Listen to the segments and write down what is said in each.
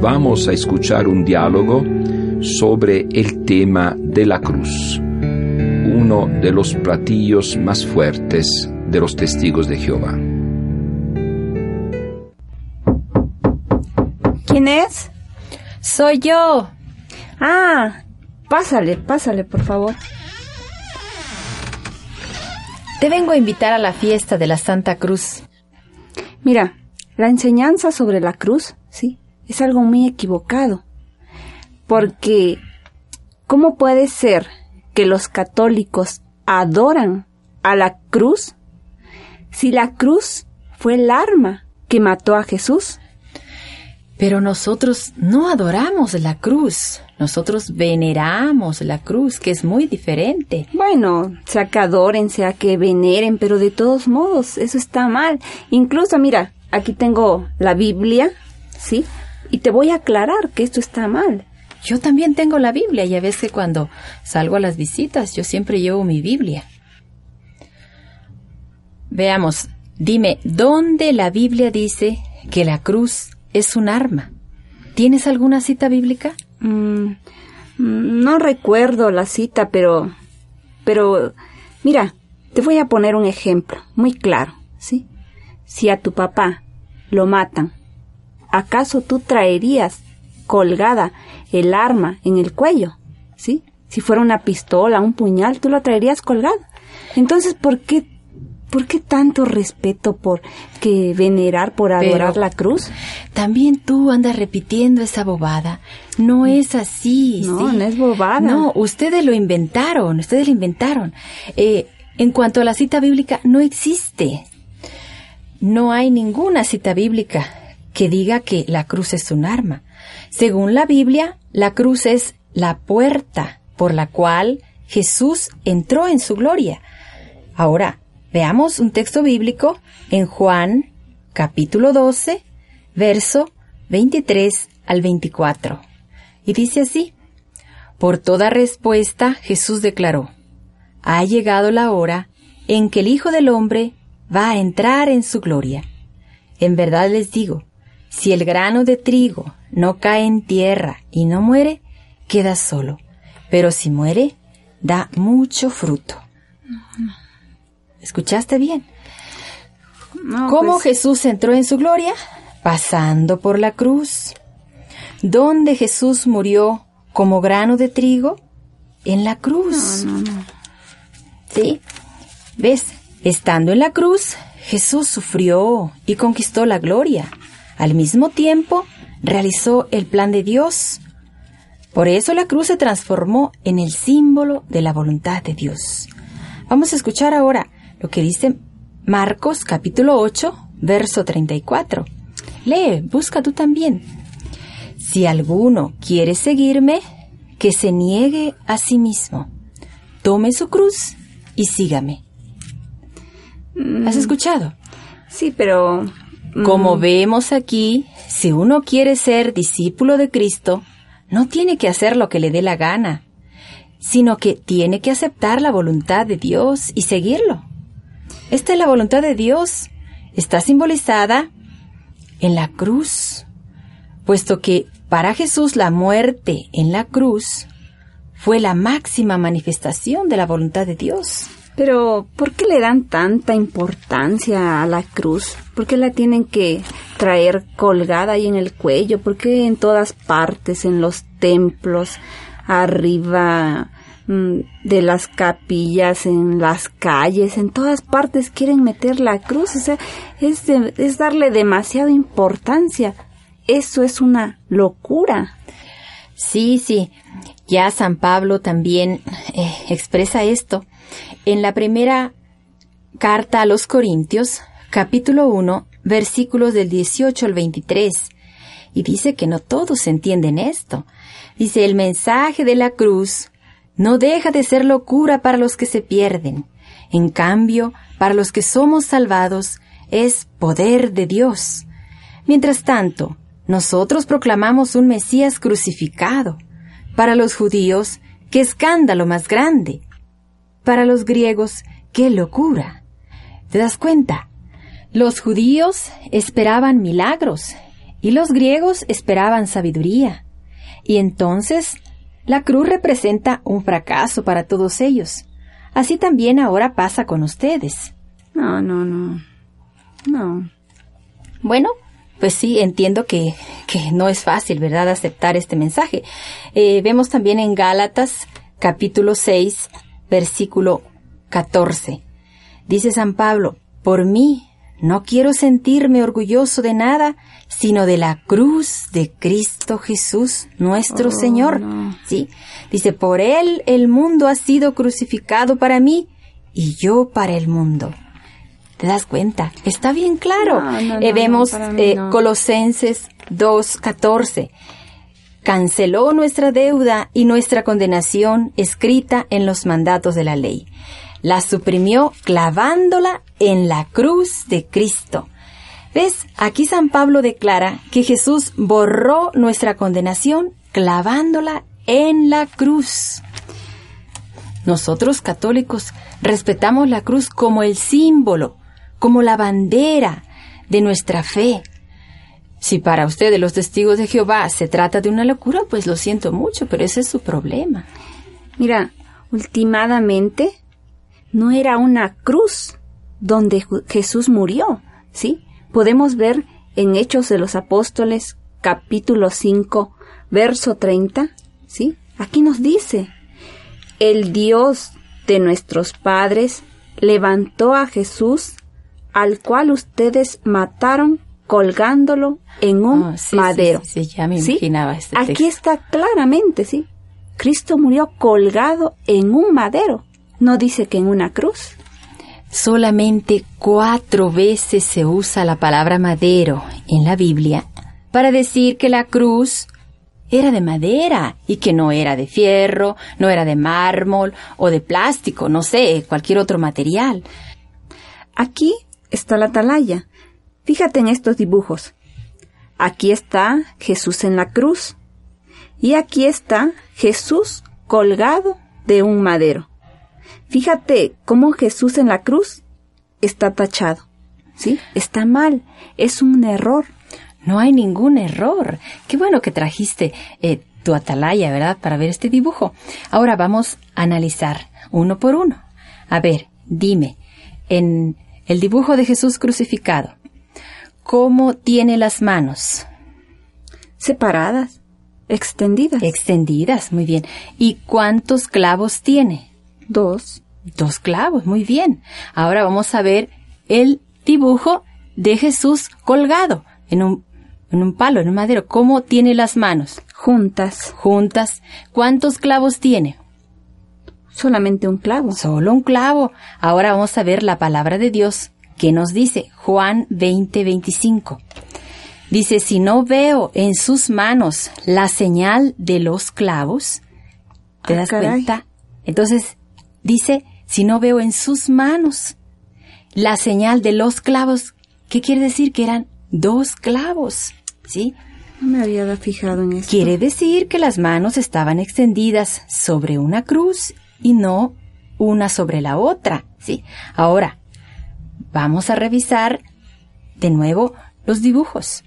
Vamos a escuchar un diálogo sobre el tema de la cruz, uno de los platillos más fuertes de los testigos de Jehová. ¿Quién es? Soy yo. Ah, pásale, pásale, por favor. Te vengo a invitar a la fiesta de la Santa Cruz. Mira, la enseñanza sobre la cruz, sí, es algo muy equivocado. Porque, ¿cómo puede ser que los católicos adoran a la cruz si la cruz fue el arma que mató a Jesús? Pero nosotros no adoramos la cruz, nosotros veneramos la cruz, que es muy diferente. Bueno, sea que adoren, sea que veneren, pero de todos modos, eso está mal. Incluso, mira, aquí tengo la Biblia, ¿sí? Y te voy a aclarar que esto está mal. Yo también tengo la Biblia, ya ves que cuando salgo a las visitas yo siempre llevo mi Biblia. Veamos, dime, ¿dónde la Biblia dice que la cruz es un arma? ¿Tienes alguna cita bíblica? Mm, no recuerdo la cita, pero... Pero... Mira, te voy a poner un ejemplo muy claro, ¿sí? Si a tu papá lo matan ¿acaso tú traerías colgada el arma en el cuello? ¿Sí? Si fuera una pistola, un puñal, tú lo traerías colgado. Entonces, ¿por qué, por qué tanto respeto por que venerar, por adorar la cruz? También tú andas repitiendo esa bobada. No es así. No, no es bobada. No, ustedes lo inventaron, ustedes lo inventaron. Eh, en cuanto a la cita bíblica, no existe. No hay ninguna cita bíblica que diga que la cruz es un arma. Según la Biblia, la cruz es la puerta por la cual Jesús entró en su gloria. Ahora, veamos un texto bíblico en Juan capítulo 12, verso 23 al 24. Y dice así, Por toda respuesta Jesús declaró, Ha llegado la hora en que el Hijo del Hombre va a entrar en su gloria. En verdad les digo, si el grano de trigo no cae en tierra y no muere, queda solo, pero si muere, da mucho fruto. ¿Escuchaste bien? ¿Cómo pues- Jesús entró en su gloria? Pasando por la cruz. ¿Dónde Jesús murió como grano de trigo? En la cruz. ¿Sí? ¿Ves? Estando en la cruz, Jesús sufrió y conquistó la gloria. Al mismo tiempo, realizó el plan de Dios. Por eso la cruz se transformó en el símbolo de la voluntad de Dios. Vamos a escuchar ahora lo que dice Marcos capítulo 8, verso 34. Lee, busca tú también. Si alguno quiere seguirme, que se niegue a sí mismo, tome su cruz y sígame. ¿Has escuchado? Sí, pero... Como mm, vemos aquí, si uno quiere ser discípulo de Cristo, no tiene que hacer lo que le dé la gana, sino que tiene que aceptar la voluntad de Dios y seguirlo. Esta es la voluntad de Dios. Está simbolizada en la cruz, puesto que para Jesús la muerte en la cruz fue la máxima manifestación de la voluntad de Dios. Pero, ¿por qué le dan tanta importancia a la cruz? ¿Por qué la tienen que traer colgada ahí en el cuello? ¿Por qué en todas partes, en los templos, arriba mm, de las capillas, en las calles, en todas partes quieren meter la cruz? O sea, es, de- es darle demasiada importancia. Eso es una locura. Sí, sí. Ya San Pablo también eh, expresa esto. En la primera carta a los Corintios, capítulo 1, versículos del 18 al 23. Y dice que no todos entienden esto. Dice, el mensaje de la cruz no deja de ser locura para los que se pierden. En cambio, para los que somos salvados, es poder de Dios. Mientras tanto, nosotros proclamamos un Mesías crucificado. Para los judíos, qué escándalo más grande. Para los griegos, qué locura. ¿Te das cuenta? Los judíos esperaban milagros y los griegos esperaban sabiduría. Y entonces, la cruz representa un fracaso para todos ellos. Así también ahora pasa con ustedes. No, no, no. No. Bueno, pues sí, entiendo que, que no es fácil, ¿verdad?, aceptar este mensaje. Eh, vemos también en Gálatas capítulo 6, versículo 14. Dice San Pablo, por mí no quiero sentirme orgulloso de nada, sino de la cruz de Cristo Jesús, nuestro Oh, Señor. no. Sí, dice, por Él el mundo ha sido crucificado para mí y yo para el mundo. ¿Te das cuenta? Está bien claro. No, no, Eh, vemos eh. Colosenses 2.14. Canceló nuestra deuda y nuestra condenación escrita en los mandatos de la ley. La suprimió clavándola en la cruz de Cristo. ¿Ves? Aquí San Pablo declara que Jesús borró nuestra condenación clavándola en la cruz. Nosotros católicos respetamos la cruz como el símbolo, como la bandera de nuestra fe. Si para ustedes los testigos de Jehová se trata de una locura, pues lo siento mucho, pero ese es su problema. Mira, últimamente no era una cruz donde Jesús murió, ¿sí? Podemos ver en Hechos de los Apóstoles, capítulo 5, verso 30, ¿sí? Aquí nos dice, el Dios de nuestros padres levantó a Jesús, al cual ustedes mataron colgándolo en un Ah, sí, madero. sí, sí, ya me ¿Sí? imaginaba este Aquí texto. está claramente, ¿sí? Cristo murió colgado en un madero. No dice que en una cruz. Solamente cuatro veces se usa la palabra madero en la Biblia para decir que la cruz era de madera y que no era de fierro, no era de mármol o de plástico, no sé, cualquier otro material. Aquí está la atalaya. Fíjate en estos dibujos. Aquí está Jesús en la cruz. Y aquí está Jesús colgado de un madero. Fíjate cómo Jesús en la cruz está tachado. ¿Sí? Está mal. Es un error. No hay ningún error. Qué bueno que trajiste eh, tu atalaya, ¿verdad? Para ver este dibujo. Ahora vamos a analizar uno por uno. A ver, dime, en el dibujo de Jesús crucificado, ¿cómo tiene las manos? Separadas. Extendidas. Extendidas, muy bien. ¿Y cuántos clavos tiene? Dos. Dos clavos, muy bien. Ahora vamos a ver el dibujo de Jesús colgado en un, en un palo, en un madero. ¿Cómo tiene las manos? Juntas. Juntas. ¿Cuántos clavos tiene? Solamente un clavo. Solo un clavo. Ahora vamos a ver la palabra de Dios que nos dice Juan 20, 25. Dice, si no veo en sus manos la señal de los clavos, ¿te Ah, das caray. cuenta? Entonces, dice, si no veo en sus manos la señal de los clavos, ¿qué quiere decir? Que eran dos clavos, ¿sí? No me había fijado en esto. Quiere decir que las manos estaban extendidas sobre una cruz y no una sobre la otra, ¿sí? Ahora, vamos a revisar de nuevo los dibujos.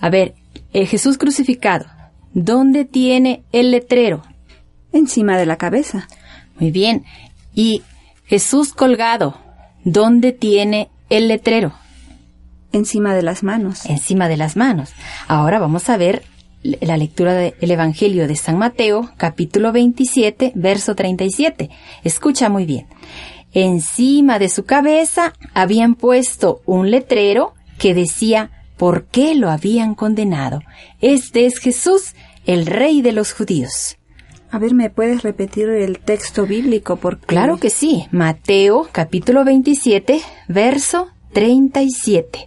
A ver, el Jesús crucificado, ¿dónde tiene el letrero? Encima de la cabeza. Muy bien. Y Jesús colgado, ¿dónde tiene el letrero? Encima de las manos. encima de las manos. Ahora vamos a ver la lectura del Evangelio de San Mateo, capítulo 27, verso 37. Escucha muy bien. Encima de su cabeza habían puesto un letrero que decía por qué lo habían condenado. Este es Jesús, el rey de los judíos. A ver, ¿me puedes repetir el texto bíblico? Porque Claro que sí. Mateo, capítulo 27, verso 37.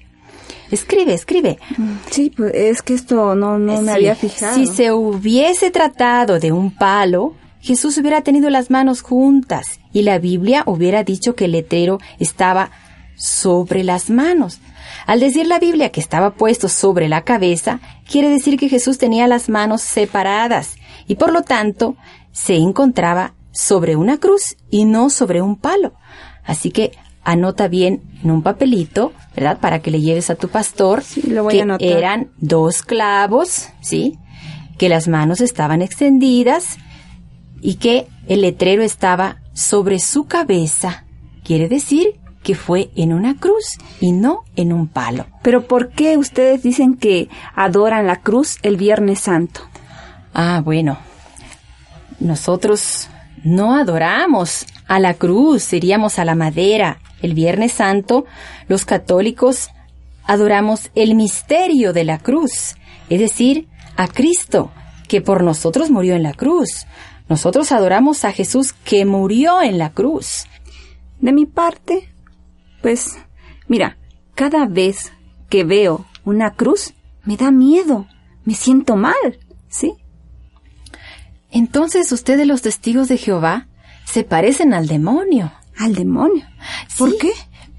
Escribe, escribe. Sí, pues es que esto no, no me Sí, había fijado. Si se hubiese tratado de un palo, Jesús hubiera tenido las manos juntas y la Biblia hubiera dicho que el letrero estaba sobre las manos. Al decir la Biblia que estaba puesto sobre la cabeza, quiere decir que Jesús tenía las manos separadas y por lo tanto se encontraba sobre una cruz y no sobre un palo. Así que anota bien en un papelito, ¿verdad? Para que le lleves a tu pastor Sí, lo voy que a anotar. eran dos clavos, ¿sí? Que las manos estaban extendidas y que el letrero estaba sobre su cabeza. Quiere decir que fue en una cruz y no en un palo. Pero ¿por qué ustedes dicen que adoran la cruz el Viernes Santo? Ah, bueno. Nosotros no adoramos a la cruz, iríamos a la madera. El Viernes Santo, los católicos adoramos el misterio de la cruz, es decir, a Cristo, que por nosotros murió en la cruz. Nosotros adoramos a Jesús que murió en la cruz. De mi parte, pues, mira, cada vez que veo una cruz, me da miedo, me siento mal, ¿sí? Entonces ustedes los testigos de Jehová se parecen al demonio. Al demonio. ¿Por Sí, qué?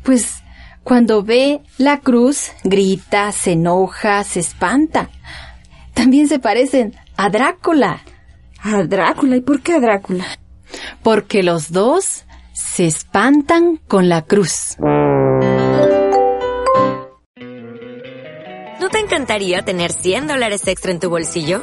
Pues cuando ve la cruz, grita, se enoja, se espanta. También se parecen a Drácula, A Drácula. ¿Y por qué a Drácula? porque los dos se espantan con la cruz. ¿No te encantaría tener 100 dólares extra en tu bolsillo?